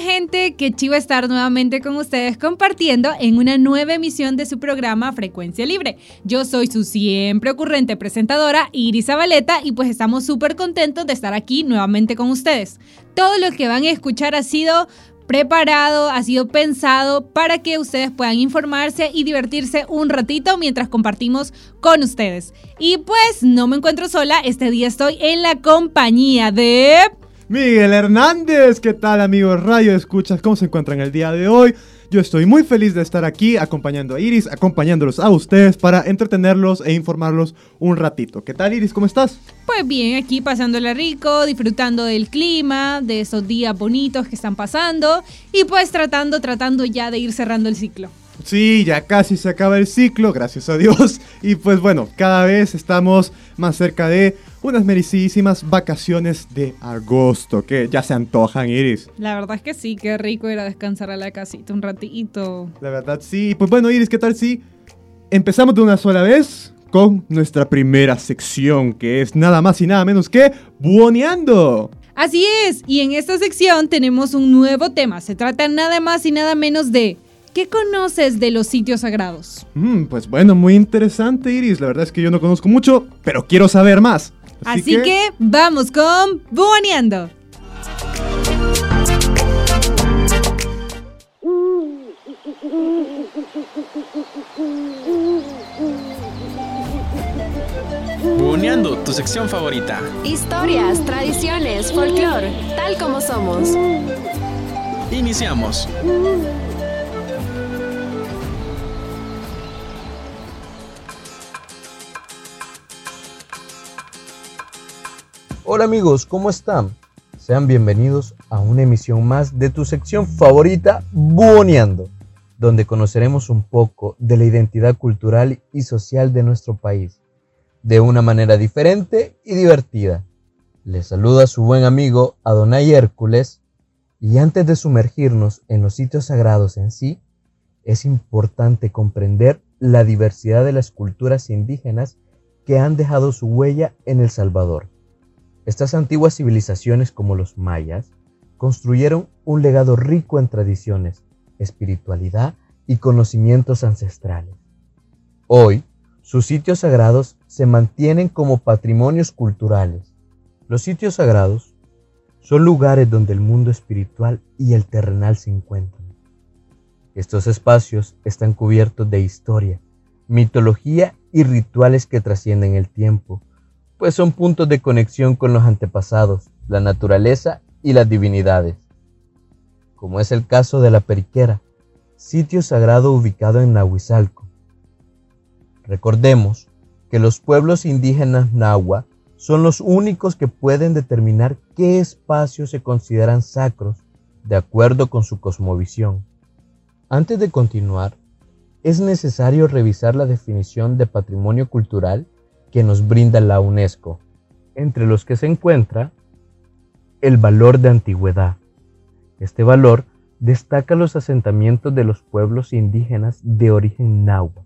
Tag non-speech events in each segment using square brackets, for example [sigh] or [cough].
Gente, qué chivo estar nuevamente con ustedes compartiendo en una nueva emisión de su programa Frecuencia Libre. Yo soy su siempre ocurrente presentadora Iris Zabaleta y pues estamos súper contentos de estar aquí nuevamente con ustedes. Todo lo que van a escuchar ha sido preparado, ha sido pensado para que ustedes puedan informarse y divertirse un ratito mientras compartimos con ustedes. Y pues no me encuentro sola, este día estoy en la compañía de... Miguel Hernández, ¿qué tal amigos Radio Escuchas? ¿Cómo se encuentran el día de hoy? Yo estoy muy feliz de estar aquí acompañando a Iris, acompañándolos a ustedes para entretenerlos e informarlos un ratito. ¿Qué tal Iris? ¿Cómo estás? Pues bien, aquí pasándola rico, disfrutando del clima, de esos días bonitos que están pasando y pues tratando, tratando ya de ir cerrando el ciclo. Sí, ya casi se acaba el ciclo, gracias a Dios. [laughs] Y pues bueno, cada vez estamos más cerca de unas merecidísimas vacaciones de agosto, que ya se antojan, Iris. La verdad es que sí, qué rico ir a descansar a la casita un ratito. La verdad sí. Pues bueno, Iris, ¿qué tal si empezamos de una sola vez con nuestra primera sección, que es nada más y nada menos que Buoneando? Así es, y en esta sección tenemos un nuevo tema. Se trata nada más y nada menos de ¿Qué conoces de los sitios sagrados? Mm, pues bueno, muy interesante, Iris. La verdad es que yo no conozco mucho, pero quiero saber más. Así, que... vamos con Buoneando. Buoneando, tu sección favorita. Historias, tradiciones, folclore, tal como somos. Iniciamos. Hola amigos, ¿cómo están? Sean bienvenidos a una emisión más de tu sección favorita, Buoneando, donde conoceremos un poco de la identidad cultural y social de nuestro país, de una manera diferente y divertida. Les saluda su buen amigo Adonai Hércules, y antes de sumergirnos en los sitios sagrados en sí, es importante comprender la diversidad de las culturas indígenas que han dejado su huella en El Salvador. Estas antiguas civilizaciones como los mayas construyeron un legado rico en tradiciones, espiritualidad y conocimientos ancestrales. Hoy, sus sitios sagrados se mantienen como patrimonios culturales. Los sitios sagrados son lugares donde el mundo espiritual y el terrenal se encuentran. Estos espacios están cubiertos de historia, mitología y rituales que trascienden el tiempo, pues son puntos de conexión con los antepasados, la naturaleza y las divinidades, como es el caso de la Periquera, sitio sagrado ubicado en Nahuizalco. Recordemos que los pueblos indígenas nahua son los únicos que pueden determinar qué espacios se consideran sacros de acuerdo con su cosmovisión. Antes de continuar, es necesario revisar la definición de patrimonio cultural que nos brinda la UNESCO, entre los que se encuentra el valor de antigüedad. Este valor destaca los asentamientos de los pueblos indígenas de origen náhuatl,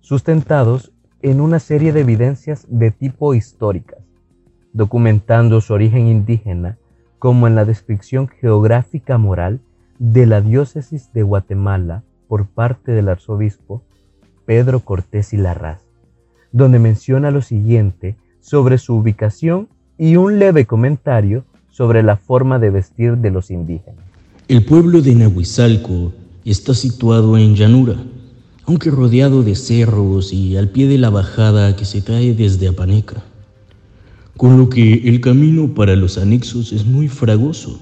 sustentados en una serie de evidencias de tipo históricas, documentando su origen indígena como en la descripción geográfica moral de la diócesis de Guatemala por parte del arzobispo Pedro Cortés y Larraz donde menciona lo siguiente sobre su ubicación y un leve comentario sobre la forma de vestir de los indígenas. El pueblo de Nahuizalco está situado en llanura, aunque rodeado de cerros y al pie de la bajada que se cae desde Apaneca, con lo que el camino para los anexos es muy fragoso.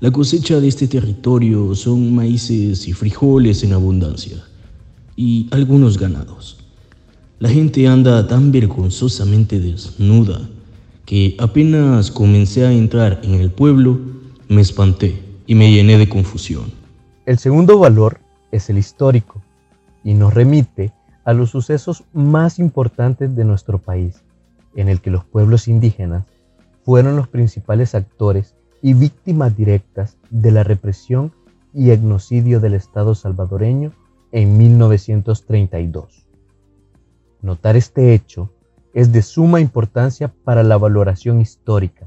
La cosecha de este territorio son maíces y frijoles en abundancia, y algunos ganados. La gente anda tan vergonzosamente desnuda que apenas comencé a entrar en el pueblo, me espanté y me llené de confusión. El segundo valor es el histórico y nos remite a los sucesos más importantes de nuestro país, en el que los pueblos indígenas fueron los principales actores y víctimas directas de la represión y etnocidio del Estado salvadoreño en 1932. Notar este hecho es de suma importancia para la valoración histórica,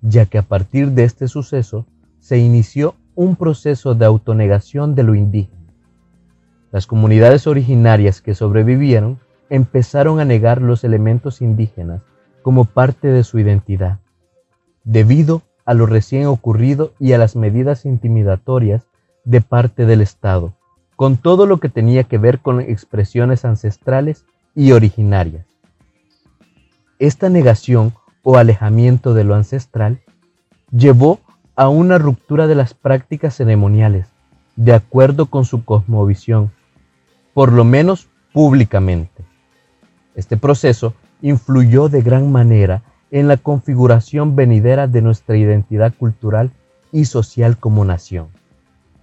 ya que a partir de este suceso se inició un proceso de autonegación de lo indígena. Las comunidades originarias que sobrevivieron empezaron a negar los elementos indígenas como parte de su identidad, debido a lo recién ocurrido y a las medidas intimidatorias de parte del Estado, con todo lo que tenía que ver con expresiones ancestrales y originarias. Esta negación o alejamiento de lo ancestral llevó a una ruptura de las prácticas ceremoniales, de acuerdo con su cosmovisión, por lo menos públicamente. Este proceso influyó de gran manera en la configuración venidera de nuestra identidad cultural y social como nación.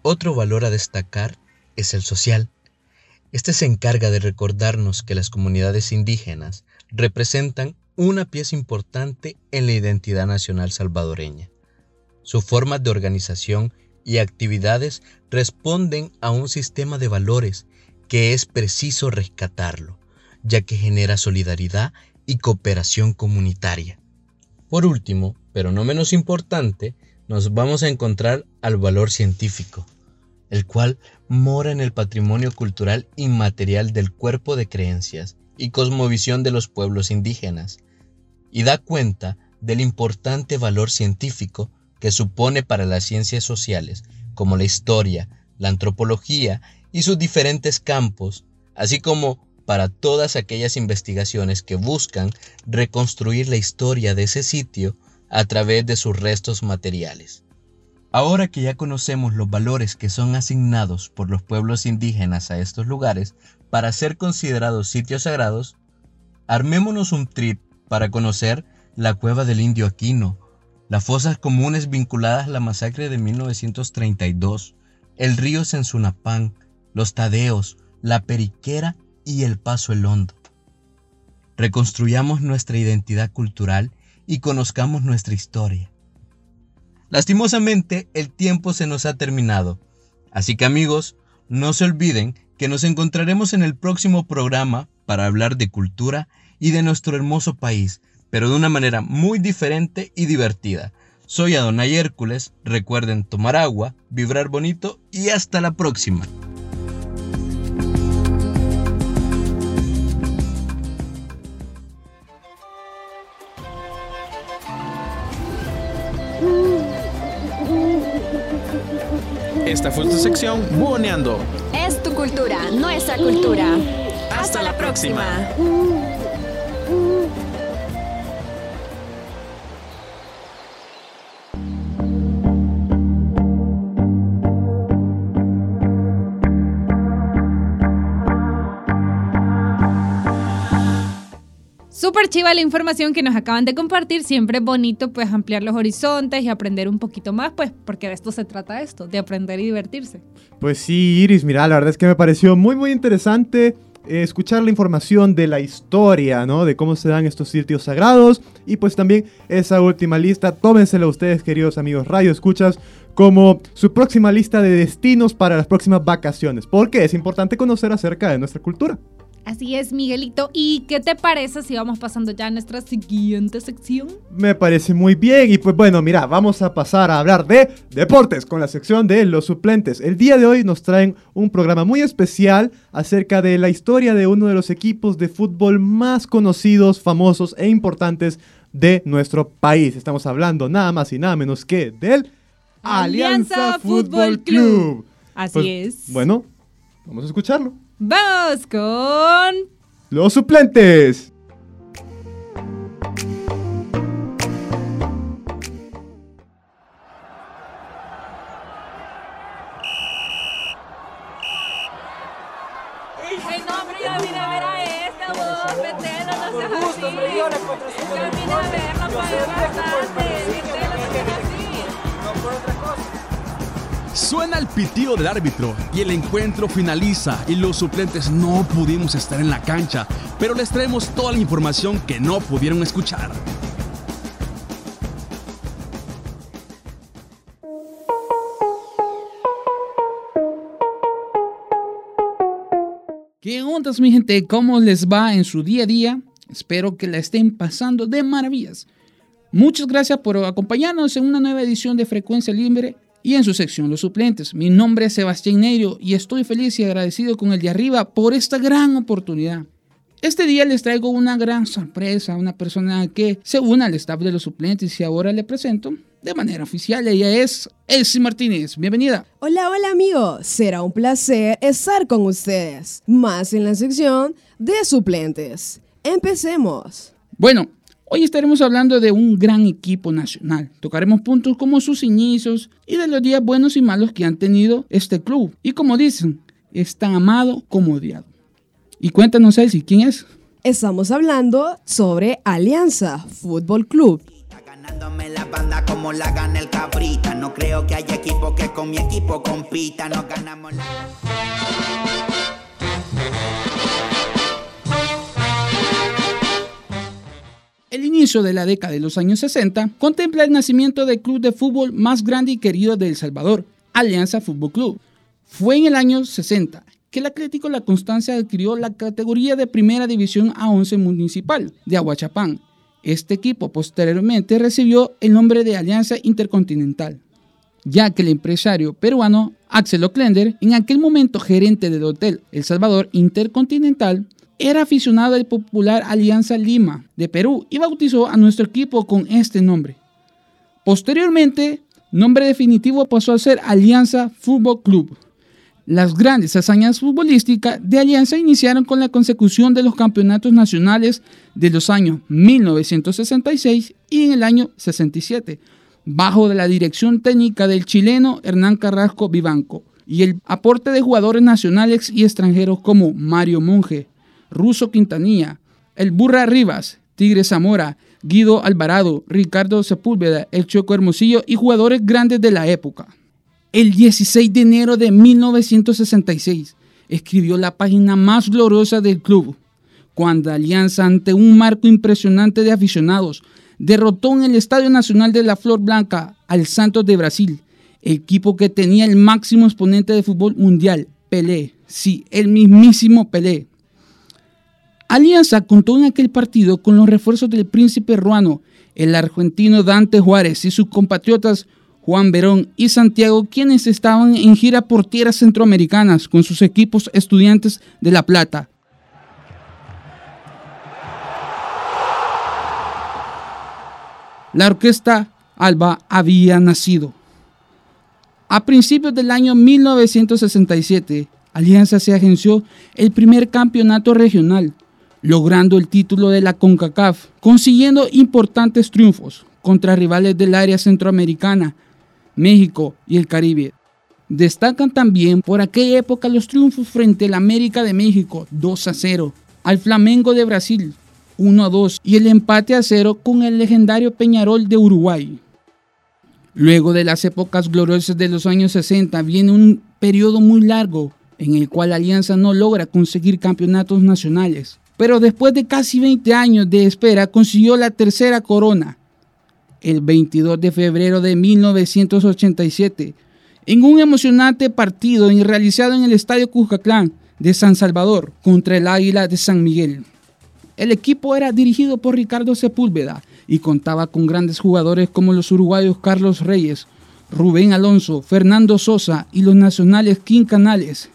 Otro valor a destacar es el social. Este se encarga de recordarnos que las comunidades indígenas representan una pieza importante en la identidad nacional salvadoreña. Sus formas de organización y actividades responden a un sistema de valores que es preciso rescatarlo, ya que genera solidaridad y cooperación comunitaria. Por último, pero no menos importante, nos vamos a encontrar al valor científico, el cual mora en el patrimonio cultural inmaterial del cuerpo de creencias y cosmovisión de los pueblos indígenas, y da cuenta del importante valor científico que supone para las ciencias sociales, como la historia, la antropología y sus diferentes campos, así como para todas aquellas investigaciones que buscan reconstruir la historia de ese sitio a través de sus restos materiales. Ahora que ya conocemos los valores que son asignados por los pueblos indígenas a estos lugares para ser considerados sitios sagrados, armémonos un trip para conocer la cueva del indio Aquino, las fosas comunes vinculadas a la masacre de 1932, el río Sensunapán, los Tadeos, la Periquera y el Paso el Hondo. Reconstruyamos nuestra identidad cultural y conozcamos nuestra historia. Lastimosamente, el tiempo se nos ha terminado, así que amigos, no se olviden que nos encontraremos en el próximo programa para hablar de cultura y de nuestro hermoso país, pero de una manera muy diferente y divertida. Soy Adonai Hércules, recuerden tomar agua, vibrar bonito y hasta la próxima. Esta fue tu sección Buoneando. Es tu cultura, nuestra cultura. Hasta la próxima. Súper chiva la información que nos acaban de compartir. Siempre es bonito pues ampliar los horizontes y aprender un poquito más, pues porque de esto se trata esto, de aprender y divertirse. Pues sí, Iris, mira, la verdad es que me pareció muy, muy interesante eh, escuchar la información de la historia, ¿no? De cómo se dan estos sitios sagrados. Y pues también esa última lista, tómensela ustedes, queridos amigos Radio Escuchas, como su próxima lista de destinos para las próximas vacaciones. Porque es importante conocer acerca de nuestra cultura. Así es, Miguelito. ¿Y qué te parece si vamos pasando ya a nuestra siguiente sección? Me parece muy bien y pues bueno, mira, vamos a pasar a hablar de deportes con la sección de los suplentes. El día de hoy nos traen un programa muy especial acerca de la historia de uno de los equipos de fútbol más conocidos, famosos e importantes de nuestro país. Estamos hablando nada más y nada menos que del Alianza Fútbol Club. Así Pues, es. Bueno, vamos a escucharlo. Vamos con... Los suplentes. Suena el pitido del árbitro y el encuentro finaliza y los suplentes no pudimos estar en la cancha, pero les traemos toda la información que no pudieron escuchar. ¿Qué ondas mi gente? ¿Cómo les va en su día a día? Espero que la estén pasando de maravillas. Muchas gracias por acompañarnos en una nueva edición de Frecuencia Libre y en su sección Los Suplentes. Mi nombre es Sebastián Neiro y estoy feliz y agradecido con el de arriba por esta gran oportunidad. Este día les traigo una gran sorpresa, una persona que se une al staff de los suplentes y ahora le presento de manera oficial. Ella es Elsie Martínez. Bienvenida. Hola, hola amigos. Será un placer estar con ustedes, más en la sección de suplentes. Empecemos. Bueno, hoy estaremos hablando de un gran equipo nacional. Tocaremos puntos como sus inicios y de los días buenos y malos que han tenido este club. Y como dicen, es tan amado como odiado. Y cuéntanos, Elsie, ¿quién es? Estamos hablando sobre Alianza Fútbol Club. Ganándome la banda como la gana el cabrita. No creo que haya equipo que con mi equipo compita. Nos ganamos la... El inicio de la década de los años 60 contempla el nacimiento del club de fútbol más grande y querido de El Salvador, Alianza Fútbol Club. Fue en el año 60 que el Atlético La Constancia adquirió la categoría de Primera División A11 Municipal de Aguachapán. Este equipo posteriormente recibió el nombre de Alianza Intercontinental, ya que el empresario peruano Axel Oclender, en aquel momento gerente del hotel El Salvador Intercontinental, era aficionado al popular Alianza Lima de Perú y bautizó a nuestro equipo con este nombre. Posteriormente, nombre definitivo pasó a ser Alianza Fútbol Club. Las grandes hazañas futbolísticas de Alianza iniciaron con la consecución de los campeonatos nacionales de los años 1966 y en el año 67, bajo la dirección técnica del chileno Hernán Carrasco Vivanco y el aporte de jugadores nacionales y extranjeros como Mario Monge, Russo Quintanilla, El Burra Rivas, Tigre Zamora, Guido Alvarado, Ricardo Sepúlveda, El Choco Hermosillo y jugadores grandes de la época. El 16 de enero de 1966 escribió la página más gloriosa del club, cuando Alianza, ante un marco impresionante de aficionados, derrotó en el Estadio Nacional de la Flor Blanca al Santos de Brasil, equipo que tenía el máximo exponente de fútbol mundial, Pelé. Sí, el mismísimo Pelé. Alianza contó en aquel partido con los refuerzos del príncipe ruano, el argentino Dante Juárez y sus compatriotas Juan Verón y Santiago, quienes estaban en gira por tierras centroamericanas con sus equipos estudiantes de La Plata. La orquesta Alba había nacido. A principios del año 1967, Alianza se agenció el primer campeonato regional, logrando el título de la CONCACAF, consiguiendo importantes triunfos contra rivales del área centroamericana México y el Caribe. Destacan también por aquella época los triunfos frente al América de México 2 a 0, al Flamengo de Brasil 1 a 2 y el empate a 0 con el legendario Peñarol de Uruguay. Luego de las épocas gloriosas de los años 60 viene un periodo muy largo en el cual Alianza no logra conseguir campeonatos nacionales. Pero después de casi 20 años de espera consiguió la tercera corona, el 22 de febrero de 1987 en un emocionante partido realizado en el Estadio Cuscatlán de San Salvador contra el Águila de San Miguel. El equipo era dirigido por Ricardo Sepúlveda y contaba con grandes jugadores como los uruguayos Carlos Reyes, Rubén Alonso, Fernando Sosa y los nacionales King Canales,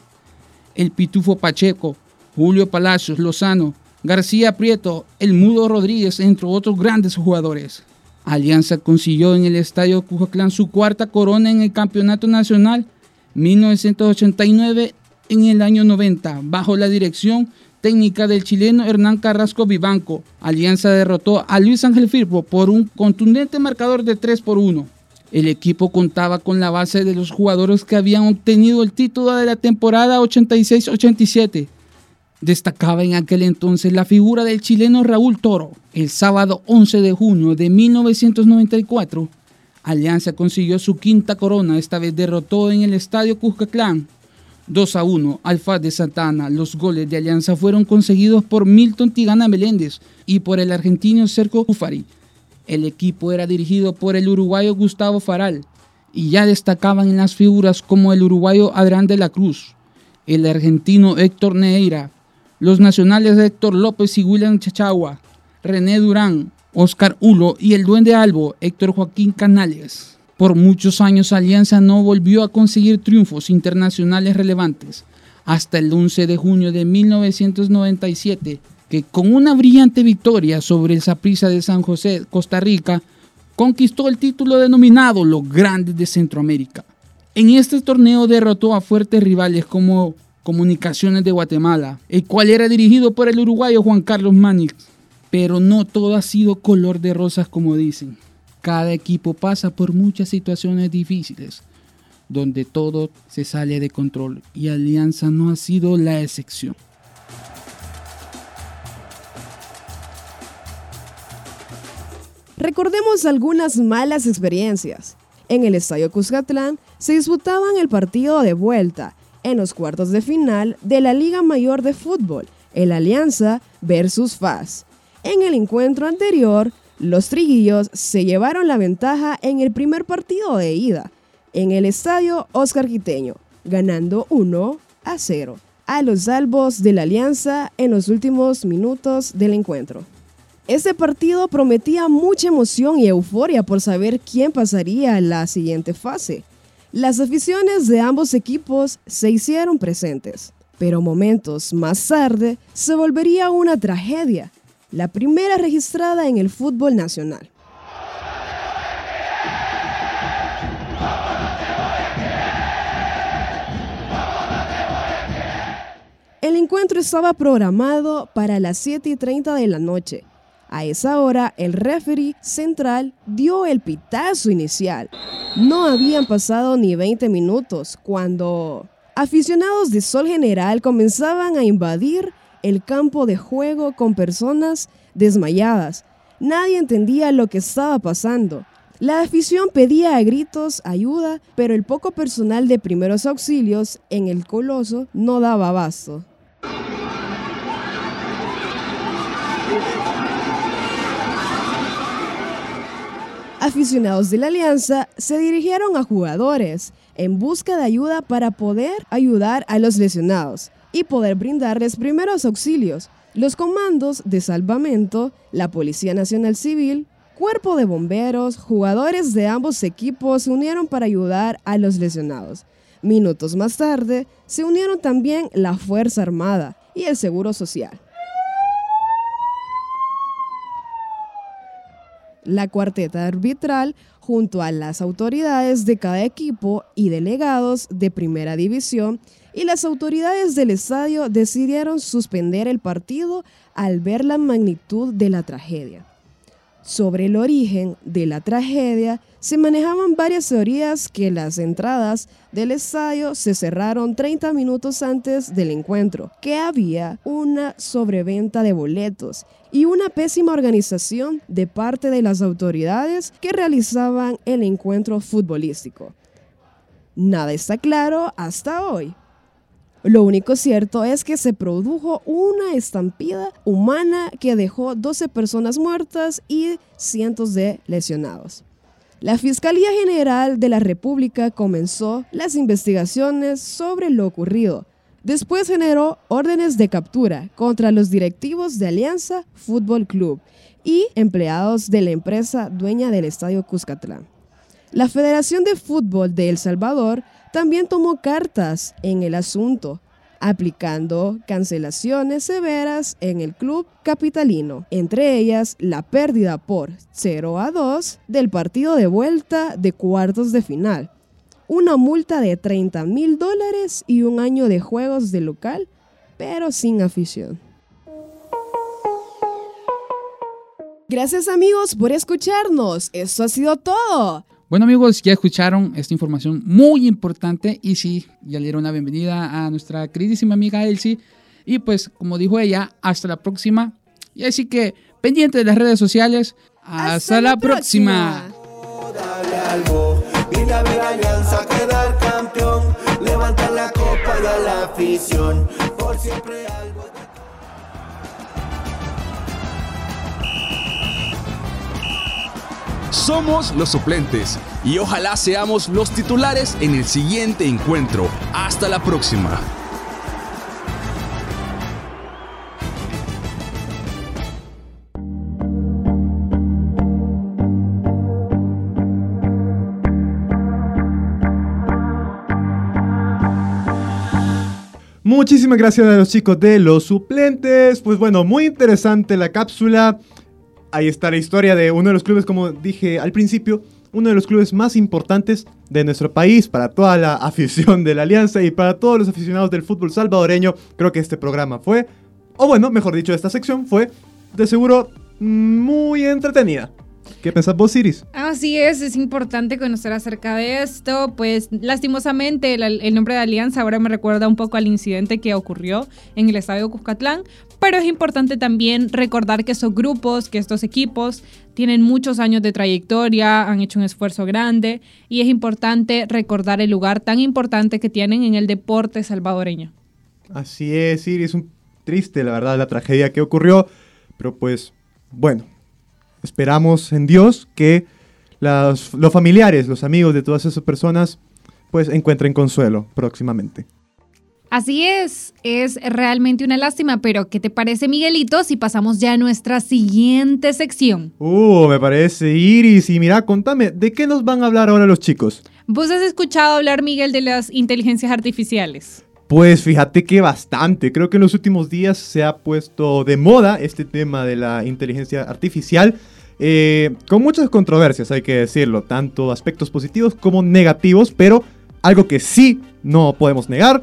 el Pitufo Pacheco, Julio Palacios Lozano, García Prieto, el Mudo Rodríguez, entre otros grandes jugadores. Alianza consiguió en el Estadio Cujaclán su cuarta corona en el Campeonato Nacional 1989 en el año 90, bajo la dirección técnica del chileno Hernán Carrasco Vivanco. Alianza derrotó a Luis Ángel Firpo por un contundente marcador de 3 por 1. El equipo contaba con la base de los jugadores que habían obtenido el título de la temporada 86-87. Destacaba en aquel entonces la figura del chileno Raúl Toro. El sábado 11 de junio de 1994, Alianza consiguió su quinta corona, esta vez derrotó en el estadio Cuscatlán 2 a 1 Alfa de Santana. Los goles de Alianza fueron conseguidos por Milton Tigana Meléndez y por el argentino Cerco Ufari. El equipo era dirigido por el uruguayo Gustavo Faral y ya destacaban en las figuras como el uruguayo Adrián de la Cruz, el argentino Héctor Neira, los nacionales Héctor López y William Chachagua, René Durán, Oscar Hulo y el duende Albo Héctor Joaquín Canales. Por muchos años Alianza no volvió a conseguir triunfos internacionales relevantes, hasta el 11 de junio de 1997, que con una brillante victoria sobre el Saprissa de San José, Costa Rica, conquistó el título denominado Los Grandes de Centroamérica. En este torneo derrotó a fuertes rivales como Comunicaciones de Guatemala, el cual era dirigido por el uruguayo Juan Carlos Manix. Pero no todo ha sido color de rosas como dicen. Cada equipo pasa por muchas situaciones difíciles, donde todo se sale de control y Alianza no ha sido la excepción. Recordemos algunas malas experiencias. En el Estadio Cuscatlán se disputaban el partido de vuelta en los cuartos de final de la Liga Mayor de Fútbol, el Alianza versus FAS. En el encuentro anterior, los triguillos se llevaron la ventaja en el primer partido de ida, en el estadio Oscar Quiteño, ganando 1 a 0 a los salvos de la Alianza en los últimos minutos del encuentro. Este partido prometía mucha emoción y euforia por saber quién pasaría a la siguiente fase. Las aficiones de ambos equipos se hicieron presentes, pero momentos más tarde se volvería una tragedia la primera registrada en el fútbol nacional. El encuentro estaba programado para las 7 y 30 de la noche. A esa hora, el referee central dio el pitazo inicial. No habían pasado ni 20 minutos cuando aficionados de Sol General comenzaban a invadir el campo de juego con personas desmayadas. Nadie entendía lo que estaba pasando. La afición pedía a gritos ayuda, pero el poco personal de primeros auxilios en el coloso no daba abasto. Aficionados de la Alianza se dirigieron a jugadores en busca de ayuda para poder ayudar a los lesionados y poder brindarles primeros auxilios. Los comandos de salvamento, la Policía Nacional Civil, cuerpo de bomberos, jugadores de ambos equipos se unieron para ayudar a los lesionados. Minutos más tarde, se unieron también la Fuerza Armada y el Seguro Social. La cuarteta arbitral, junto a las autoridades de cada equipo y delegados de primera división, y las autoridades del estadio decidieron suspender el partido al ver la magnitud de la tragedia. Sobre el origen de la tragedia se manejaban varias teorías que las entradas del estadio se cerraron 30 minutos antes del encuentro, que había una sobreventa de boletos y una pésima organización de parte de las autoridades que realizaban el encuentro futbolístico. Nada está claro hasta hoy. Lo único cierto es que se produjo una estampida humana que dejó 12 personas muertas y cientos de lesionados. La Fiscalía General de la República comenzó las investigaciones sobre lo ocurrido. Después generó órdenes de captura contra los directivos de Alianza Fútbol Club y empleados de la empresa dueña del Estadio Cuscatlán. La Federación de Fútbol de El Salvador también tomó cartas en el asunto, aplicando cancelaciones severas en el club capitalino, entre ellas la pérdida por 0 a 2 del partido de vuelta de cuartos de final, una multa de 30 mil dólares y un año de juegos de local, pero sin afición. Gracias amigos por escucharnos. Esto ha sido todo. Bueno amigos, ya escucharon esta información muy importante y sí, ya le dieron la bienvenida a nuestra queridísima amiga Elsie. Y pues, como dijo ella, hasta la próxima. Y así que, pendiente de las redes sociales. Hasta, la, próxima. Somos los suplentes y ojalá seamos los titulares en el siguiente encuentro. Hasta la próxima. Muchísimas gracias a los chicos de los suplentes. Pues bueno, muy interesante la cápsula. Ahí está la historia de uno de los clubes, como dije al principio, uno de los clubes más importantes de nuestro país para toda la [laughs] afición de la Alianza y para todos los aficionados del fútbol salvadoreño. Creo que este programa fue, o bueno, mejor dicho, esta sección fue de seguro muy entretenida. ¿Qué pensás vos, Iris? Así es, es importante conocer acerca de esto. Pues lastimosamente el, el, nombre de Alianza ahora me recuerda un poco al incidente que ocurrió en el estadio Cuscatlán, pero es importante también recordar que esos grupos, que estos equipos tienen muchos años de trayectoria, han hecho un esfuerzo grande y es importante recordar el lugar tan importante que tienen en el deporte salvadoreño. Así es, Iris, un triste la verdad la tragedia que ocurrió, pero pues bueno, esperamos en Dios que los familiares, los amigos de todas esas personas, pues encuentren consuelo próximamente. Así es, es realmente una lástima, pero ¿qué te parece Miguelito si pasamos ya a nuestra siguiente sección? Uh, me parece Iris y mira, contame, ¿de qué nos van a hablar ahora los chicos? ¿Vos has escuchado hablar, Miguel, de las inteligencias artificiales? Pues fíjate que bastante. Creo que en los últimos días se ha puesto de moda este tema de la inteligencia artificial. Eh, con muchas controversias, hay que decirlo, tanto aspectos positivos como negativos, pero algo que sí no podemos negar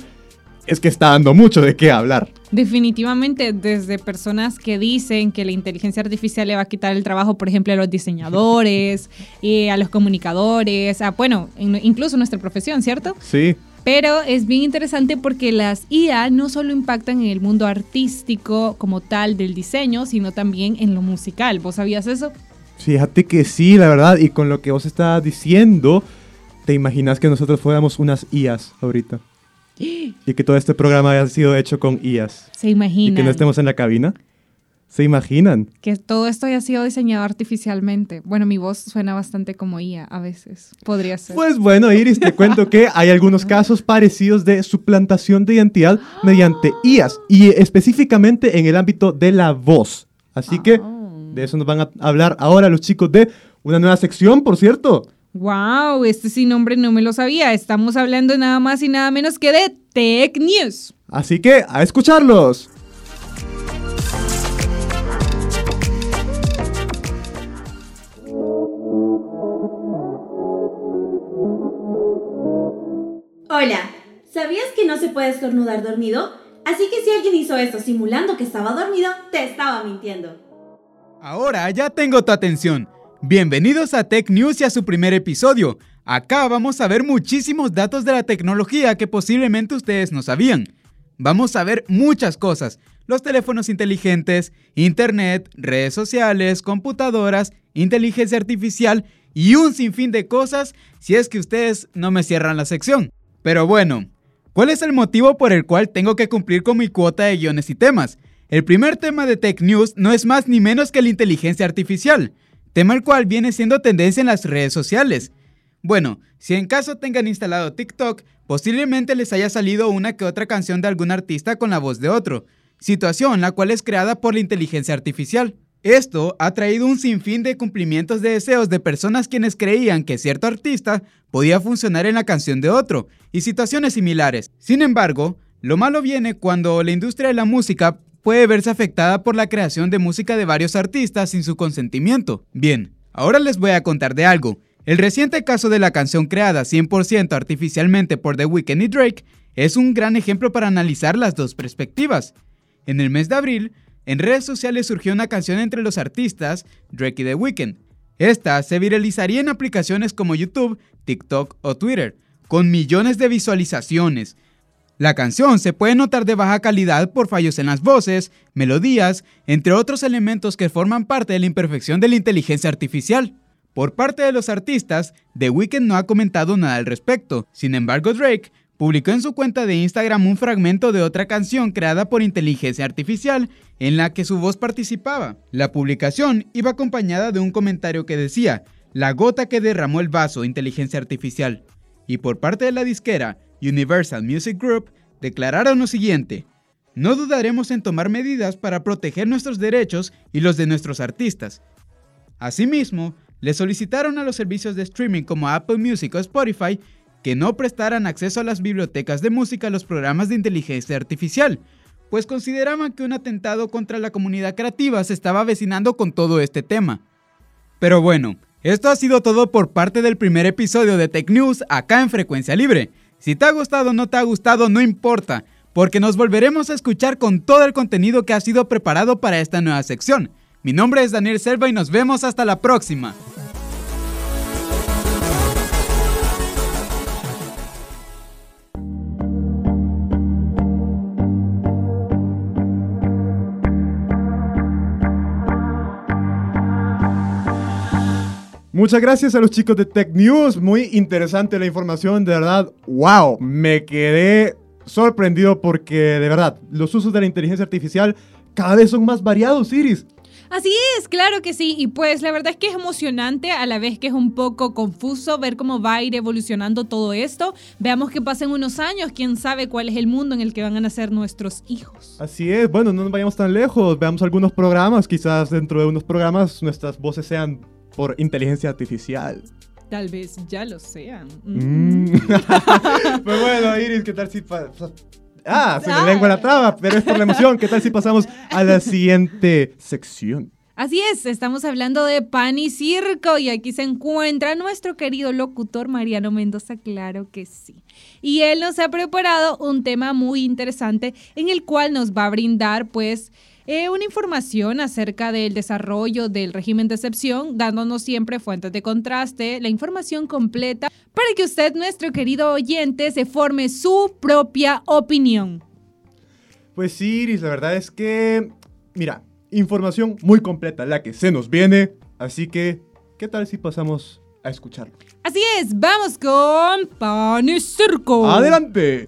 es que está dando mucho de qué hablar. Definitivamente, desde personas que dicen que la inteligencia artificial le va a quitar el trabajo, por ejemplo, a los diseñadores, [laughs] y a los comunicadores, a, bueno, incluso nuestra profesión, ¿cierto? Sí. Pero es bien interesante porque las IA no solo impactan en el mundo artístico como tal del diseño, sino también en lo musical. ¿Vos sabías eso? Fíjate que sí, la verdad, y con lo que vos estás diciendo, ¿te imaginas que nosotros fuéramos unas IAs ahorita? Y que todo este programa haya sido hecho con IAs. ¿Se imaginan? Y que no estemos en la cabina. ¿Se imaginan? Que todo esto haya sido diseñado artificialmente. Bueno, mi voz suena bastante como IA a veces. Podría ser. Pues bueno, Iris, te cuento que hay algunos [laughs] casos parecidos de suplantación de identidad mediante IAs y específicamente en el ámbito de la voz. Así que de eso nos van a hablar ahora los chicos de una nueva sección, por cierto. Wow, este sin nombre no me lo sabía. Estamos hablando nada más y nada menos que de Tech News. Así que a escucharlos. Hola, ¿sabías que no se puede estornudar dormido? Así que si alguien hizo esto simulando que estaba dormido, te estaba mintiendo. Ahora ya tengo tu atención. Bienvenidos a Tech News y a su primer episodio. Acá vamos a ver muchísimos datos de la tecnología que posiblemente ustedes no sabían. Vamos a ver muchas cosas. Los teléfonos inteligentes, internet, redes sociales, computadoras, inteligencia artificial y un sinfín de cosas si es que ustedes no me cierran la sección. Pero bueno, ¿cuál es el motivo por el cual tengo que cumplir con mi cuota de guiones y temas? El primer tema de Tech News no es más ni menos que la inteligencia artificial, tema el cual viene siendo tendencia en las redes sociales. Bueno, si en caso tengan instalado TikTok, posiblemente les haya salido una que otra canción de algún artista con la voz de otro, situación la cual es creada por la inteligencia artificial. Esto ha traído un sinfín de cumplimientos de deseos de personas quienes creían que cierto artista podía funcionar en la canción de otro, y situaciones similares. Sin embargo, lo malo viene cuando la industria de la música puede verse afectada por la creación de música de varios artistas sin su consentimiento. Bien, ahora les voy a contar de algo. El reciente caso de la canción creada 100% artificialmente por The Weeknd y Drake es un gran ejemplo para analizar las dos perspectivas. En el mes de abril, en redes sociales surgió una canción entre los artistas Drake y The Weeknd. Esta se viralizaría en aplicaciones como YouTube, TikTok o Twitter, con millones de visualizaciones. La canción se puede notar de baja calidad por fallos en las voces, melodías, entre otros elementos que forman parte de la imperfección de la inteligencia artificial. Por parte de los artistas, The Weeknd no ha comentado nada al respecto. Sin embargo, Drake publicó en su cuenta de Instagram un fragmento de otra canción creada por inteligencia artificial en la que su voz participaba. La publicación iba acompañada de un comentario que decía, la gota que derramó el vaso, inteligencia artificial. Y por parte de la disquera, Universal Music Group, declararon lo siguiente, no dudaremos en tomar medidas para proteger nuestros derechos y los de nuestros artistas. Asimismo, le solicitaron a los servicios de streaming como Apple Music o Spotify que no prestaran acceso a las bibliotecas de música a los programas de inteligencia artificial, pues consideraban que un atentado contra la comunidad creativa se estaba avecinando con todo este tema. Pero bueno, esto ha sido todo por parte del primer episodio de Tech News acá en Frecuencia Libre. Si te ha gustado o no te ha gustado, no importa, porque nos volveremos a escuchar con todo el contenido que ha sido preparado para esta nueva sección. Mi nombre es Daniel Selva y nos vemos hasta la próxima. Muchas gracias a los chicos de Tech News. Muy interesante la información, de verdad. ¡Wow! Me quedé sorprendido porque, de verdad, los usos de la inteligencia artificial cada vez son más variados, Iris. Así es, claro que sí. Y pues la verdad es que es emocionante, a la vez que es un poco confuso ver cómo va a ir evolucionando todo esto. Veamos que pasen unos años, quién sabe cuál es el mundo en el que van a nacer nuestros hijos. Así es, bueno, no nos vayamos tan lejos. Veamos algunos programas, quizás dentro de unos programas nuestras voces sean por inteligencia artificial. Tal vez ya lo sean. Mm. [laughs] pues bueno, Iris, ¿qué tal si... Ah, se me lengua la traba, pero es por la emoción. ¿Qué tal si pasamos a la siguiente sección? Así es, estamos hablando de pan y circo y aquí se encuentra nuestro querido locutor Mariano Mendoza, claro que sí. Y él nos ha preparado un tema muy interesante en el cual nos va a brindar pues eh, una información acerca del desarrollo del régimen de excepción, dándonos siempre fuentes de contraste, la información completa para que usted, nuestro querido oyente, se forme su propia opinión. Pues sí, Iris, la verdad es que, mira, información muy completa la que se nos viene, así que, ¿qué tal si pasamos a escucharlo? Así es, vamos con pan y circo. Adelante.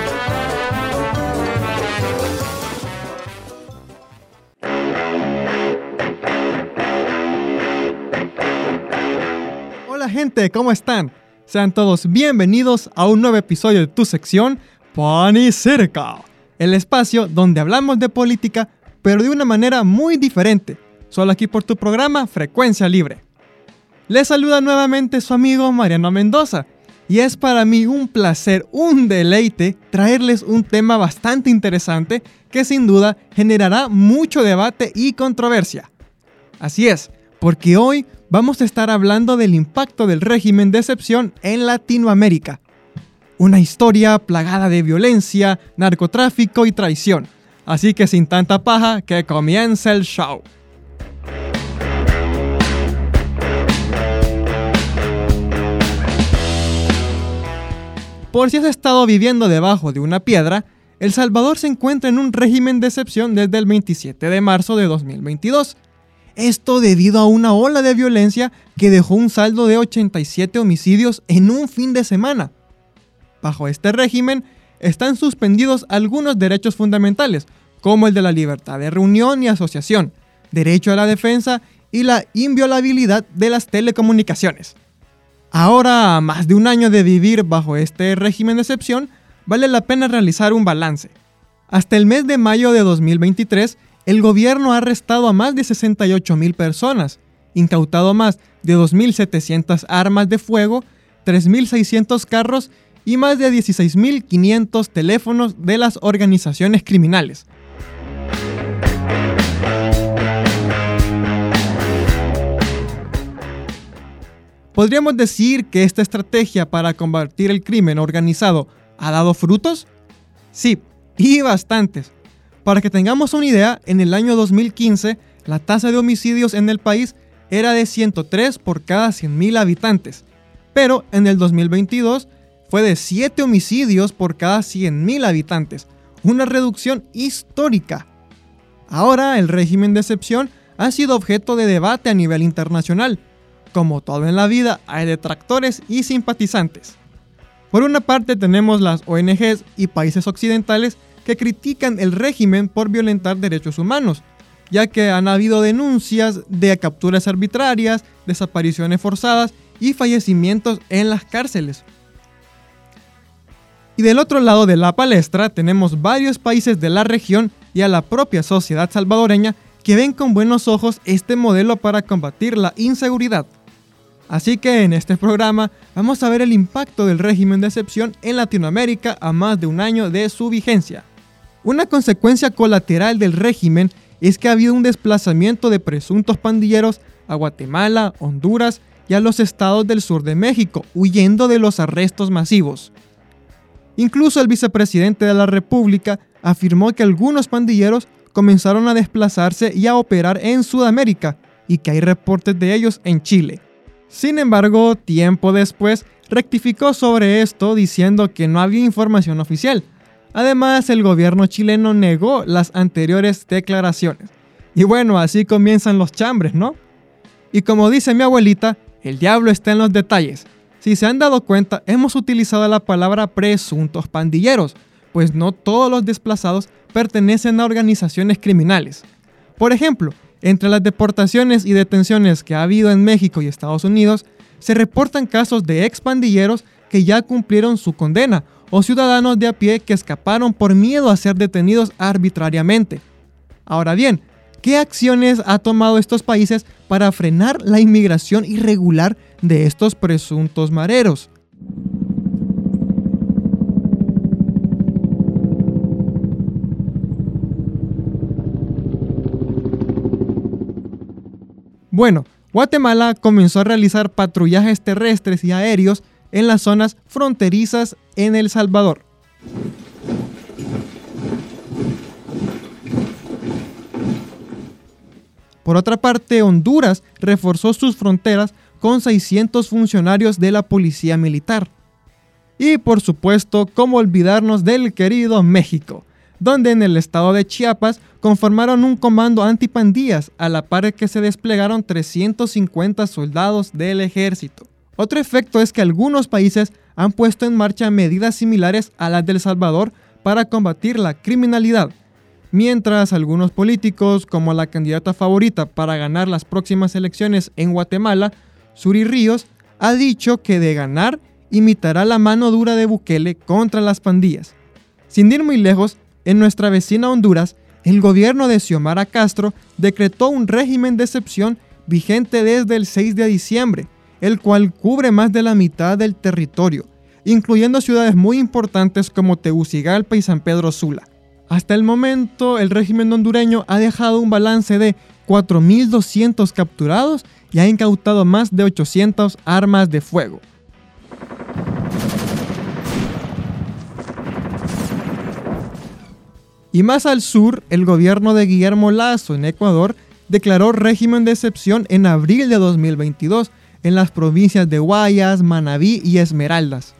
gente, ¿cómo están? Sean todos bienvenidos a un nuevo episodio de tu sección Pan y Cerca, el espacio donde hablamos de política, pero de una manera muy diferente, solo aquí por tu programa Frecuencia Libre. Les saluda nuevamente su amigo Mariano Mendoza, y es para mí un placer, un deleite traerles un tema bastante interesante que sin duda generará mucho debate y controversia. Así es, porque hoy vamos a estar hablando del impacto del régimen de excepción en Latinoamérica. Una historia plagada de violencia, narcotráfico y traición. Así que sin tanta paja, que comience el show. Por si has estado viviendo debajo de una piedra, El Salvador se encuentra en un régimen de excepción desde el 27 de marzo de 2022. Esto debido a una ola de violencia que dejó un saldo de 87 homicidios en un fin de semana. Bajo este régimen están suspendidos algunos derechos fundamentales, como el de la libertad de reunión y asociación, derecho a la defensa y la inviolabilidad de las telecomunicaciones. Ahora, a más de un año de vivir bajo este régimen de excepción, vale la pena realizar un balance. Hasta el mes de mayo de 2023, el gobierno ha arrestado a más de 68 mil personas incautado más de 2.700 armas de fuego, 3.600 carros y más de 16.500 teléfonos de las organizaciones criminales. ¿Podríamos decir que esta estrategia para combatir el crimen organizado ha dado frutos? Sí, y bastantes. Para que tengamos una idea, en el año 2015 la tasa de homicidios en el país era de 103 por cada 100.000 habitantes, pero en el 2022 fue de 7 homicidios por cada 100.000 habitantes, una reducción histórica. Ahora el régimen de excepción ha sido objeto de debate a nivel internacional. Como todo en la vida, hay detractores y simpatizantes. Por una parte tenemos las ONGs y países occidentales que critican el régimen por violentar derechos humanos, ya que han habido denuncias de capturas arbitrarias, desapariciones forzadas y fallecimientos en las cárceles. Y del otro lado de la palestra tenemos varios países de la región y a la propia sociedad salvadoreña que ven con buenos ojos este modelo para combatir la inseguridad. Así que en este programa vamos a ver el impacto del régimen de excepción en Latinoamérica a más de un año de su vigencia. Una consecuencia colateral del régimen es que ha habido un desplazamiento de presuntos pandilleros a Guatemala, Honduras y a los estados del sur de México, huyendo de los arrestos masivos. Incluso el vicepresidente de la República afirmó que algunos pandilleros comenzaron a desplazarse y a operar en Sudamérica y que hay reportes de ellos en Chile. Sin embargo, tiempo después rectificó sobre esto diciendo que no había información oficial. Además, el gobierno chileno negó las anteriores declaraciones. Y bueno, así comienzan los chambres, ¿no? Y como dice mi abuelita, el diablo está en los detalles. Si se han dado cuenta, hemos utilizado la palabra presuntos pandilleros, pues no todos los desplazados pertenecen a organizaciones criminales. Por ejemplo, entre las deportaciones y detenciones que ha habido en México y Estados Unidos, se reportan casos de expandilleros que ya cumplieron su condena o ciudadanos de a pie que escaparon por miedo a ser detenidos arbitrariamente. Ahora bien, ¿qué acciones ha tomado estos países para frenar la inmigración irregular de estos presuntos mareros? Bueno, Guatemala comenzó a realizar patrullajes terrestres y aéreos en las zonas fronterizas en El Salvador. Por otra parte, Honduras reforzó sus fronteras con 600 funcionarios de la Policía Militar. Y por supuesto, ¿cómo olvidarnos del querido México? donde en el estado de Chiapas conformaron un comando antipandillas a la par que se desplegaron 350 soldados del ejército. Otro efecto es que algunos países han puesto en marcha medidas similares a las del Salvador para combatir la criminalidad, mientras algunos políticos, como la candidata favorita para ganar las próximas elecciones en Guatemala, Suri Ríos, ha dicho que de ganar imitará la mano dura de Bukele contra las pandillas. Sin ir muy lejos, en nuestra vecina Honduras, el gobierno de Xiomara Castro decretó un régimen de excepción vigente desde el 6 de diciembre, el cual cubre más de la mitad del territorio, incluyendo ciudades muy importantes como Tegucigalpa y San Pedro Sula. Hasta el momento, el régimen hondureño ha dejado un balance de 4.200 capturados y ha incautado más de 800 armas de fuego. Y más al sur, el gobierno de Guillermo Lazo en Ecuador declaró régimen de excepción en abril de 2022 en las provincias de Guayas, Manabí y Esmeraldas.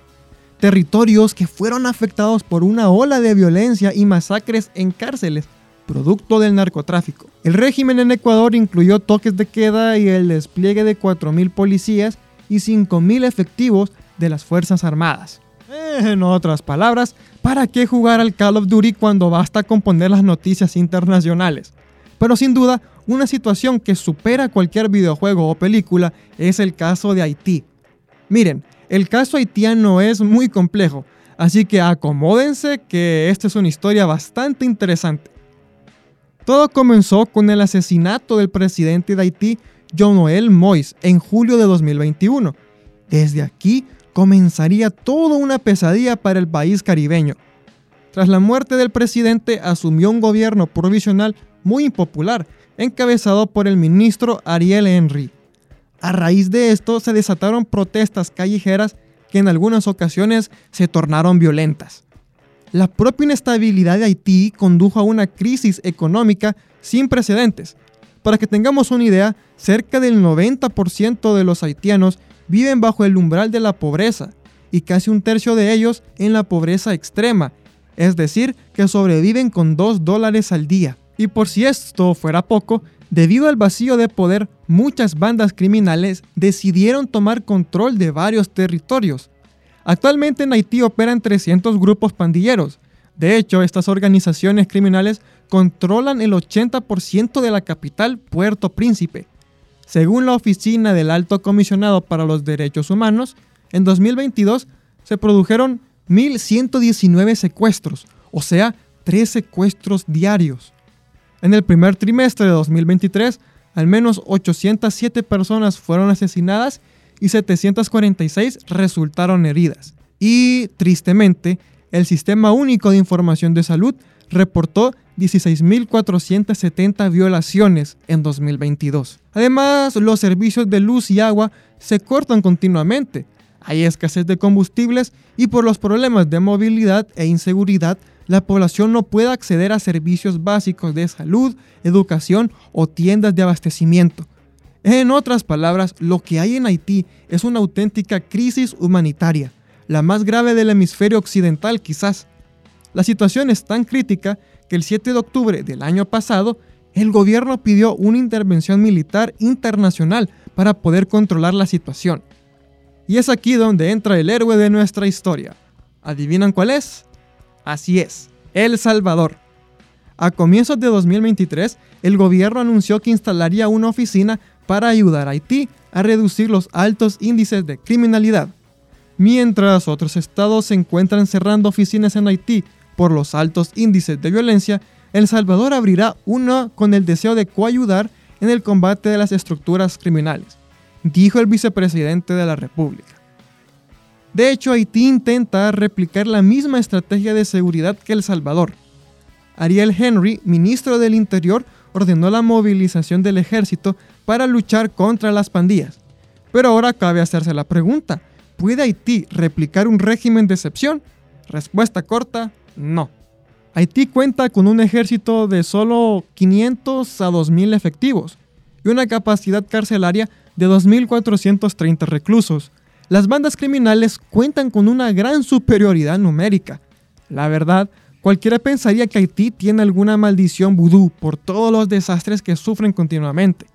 Territorios que fueron afectados por una ola de violencia y masacres en cárceles, producto del narcotráfico. El régimen en Ecuador incluyó toques de queda y el despliegue de 4.000 policías y 5.000 efectivos de las Fuerzas Armadas. En otras palabras, ¿para qué jugar al Call of Duty cuando basta con poner las noticias internacionales? Pero sin duda, una situación que supera cualquier videojuego o película es el caso de Haití. Miren, el caso haitiano es muy complejo, así que acomódense que esta es una historia bastante interesante. Todo comenzó con el asesinato del presidente de Haití, Jonoel Mois en julio de 2021. Desde aquí comenzaría toda una pesadilla para el país caribeño. Tras la muerte del presidente asumió un gobierno provisional muy impopular, encabezado por el ministro Ariel Henry. A raíz de esto se desataron protestas callejeras que en algunas ocasiones se tornaron violentas. La propia inestabilidad de Haití condujo a una crisis económica sin precedentes. Para que tengamos una idea, cerca del 90% de los haitianos viven bajo el umbral de la pobreza y casi un tercio de ellos en la pobreza extrema, es decir, que sobreviven con 2 dólares al día. Y por si esto fuera poco, debido al vacío de poder, muchas bandas criminales decidieron tomar control de varios territorios. Actualmente en Haití operan 300 grupos pandilleros. De hecho, estas organizaciones criminales controlan el 80% de la capital, Puerto Príncipe. Según la Oficina del Alto Comisionado para los Derechos Humanos, en 2022 se produjeron 1.119 secuestros, o sea, 3 secuestros diarios. En el primer trimestre de 2023, al menos 807 personas fueron asesinadas y 746 resultaron heridas. Y, tristemente, el Sistema Único de Información de Salud reportó 16.470 violaciones en 2022. Además, los servicios de luz y agua se cortan continuamente. Hay escasez de combustibles y por los problemas de movilidad e inseguridad la población no puede acceder a servicios básicos de salud, educación o tiendas de abastecimiento. En otras palabras, lo que hay en Haití es una auténtica crisis humanitaria, la más grave del hemisferio occidental quizás. La situación es tan crítica que el 7 de octubre del año pasado, el gobierno pidió una intervención militar internacional para poder controlar la situación. Y es aquí donde entra el héroe de nuestra historia. ¿Adivinan cuál es? Así es, El Salvador. A comienzos de 2023, el gobierno anunció que instalaría una oficina para ayudar a Haití a reducir los altos índices de criminalidad. Mientras otros estados se encuentran cerrando oficinas en Haití por los altos índices de violencia, El Salvador abrirá una con el deseo de coayudar en el combate de las estructuras criminales, dijo el vicepresidente de la República. De hecho, Haití intenta replicar la misma estrategia de seguridad que El Salvador. Ariel Henry, ministro del Interior, ordenó la movilización del ejército para luchar contra las pandillas. Pero ahora cabe hacerse la pregunta, ¿puede Haití replicar un régimen de excepción? Respuesta corta, no. Haití cuenta con un ejército de solo 500 a 2.000 efectivos y una capacidad carcelaria de 2.430 reclusos, las bandas criminales cuentan con una gran superioridad numérica. La verdad, cualquiera pensaría que Haití tiene alguna maldición vudú por todos los desastres que sufren continuamente.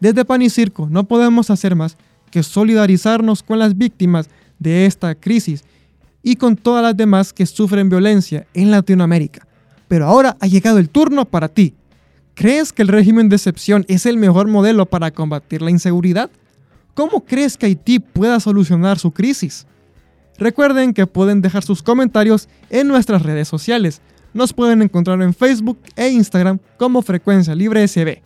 Desde Pan y Circo no podemos hacer más que solidarizarnos con las víctimas de esta crisis y con todas las demás que sufren violencia en Latinoamérica. Pero ahora ha llegado el turno para ti. ¿Crees que el régimen de excepción es el mejor modelo para combatir la inseguridad? ¿Cómo crees que Haití pueda solucionar su crisis? Recuerden que pueden dejar sus comentarios en nuestras redes sociales. Nos pueden encontrar en Facebook e Instagram como Frecuencia Libre SB.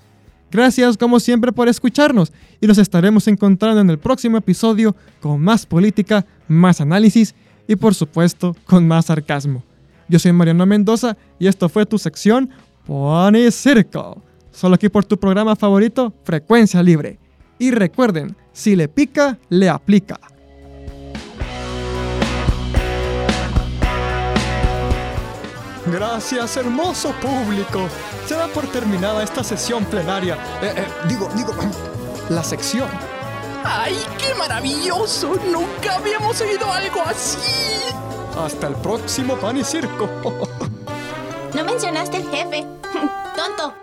Gracias como siempre por escucharnos y nos estaremos encontrando en el próximo episodio con más política, más análisis y por supuesto con más sarcasmo. Yo soy Mariano Mendoza y esto fue tu sección Pony Circle. Solo aquí por tu programa favorito, Frecuencia Libre. Y recuerden, si le pica, le aplica. Gracias, hermoso público. Se da por terminada esta sesión plenaria. Eh, eh, digo, digo, [clears throat] la sección. ¡Ay, qué maravilloso! Nunca habíamos oído algo así. Hasta el próximo pan y circo. [laughs] No mencionaste el jefe. [laughs] Tonto.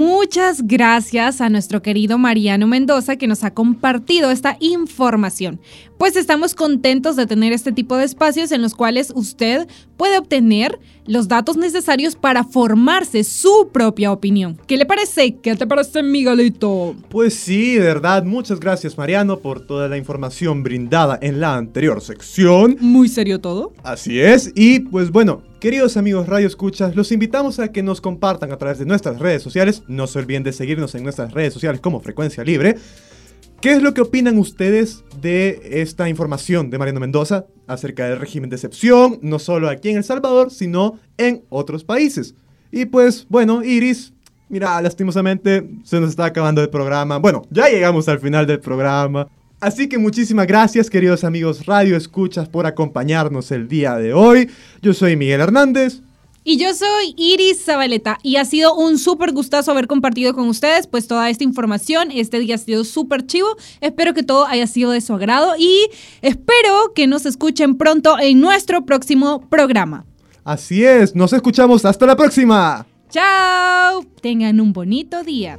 Muchas gracias a nuestro querido Mariano Mendoza que nos ha compartido esta información. Pues estamos contentos de tener este tipo de espacios en los cuales usted puede obtener los datos necesarios para formarse su propia opinión. ¿Qué le parece? ¿Qué te parece, Miguelito? Pues sí, de verdad, muchas gracias Mariano por toda la información brindada en la anterior sección. Muy serio todo. Así es, y pues bueno, queridos amigos Radio Escuchas, los invitamos a que nos compartan a través de nuestras redes sociales. No se olviden de seguirnos en nuestras redes sociales como Frecuencia Libre. ¿Qué es lo que opinan ustedes de esta información de Mariano Mendoza acerca del régimen de excepción, no solo aquí en El Salvador, sino en otros países? Y pues, bueno, Iris, mira, lastimosamente se nos está acabando el programa. Bueno, ya llegamos al final del programa. Así que muchísimas gracias, queridos amigos Radio Escuchas, por acompañarnos el día de hoy. Yo soy Miguel Hernández. Y yo soy Iris Zabaleta y ha sido un súper gustazo haber compartido con ustedes pues toda esta información. Este día ha sido súper chivo. Espero que todo haya sido de su agrado y espero que nos escuchen pronto en nuestro próximo programa. Así es, nos escuchamos hasta la próxima. Chao, tengan un bonito día.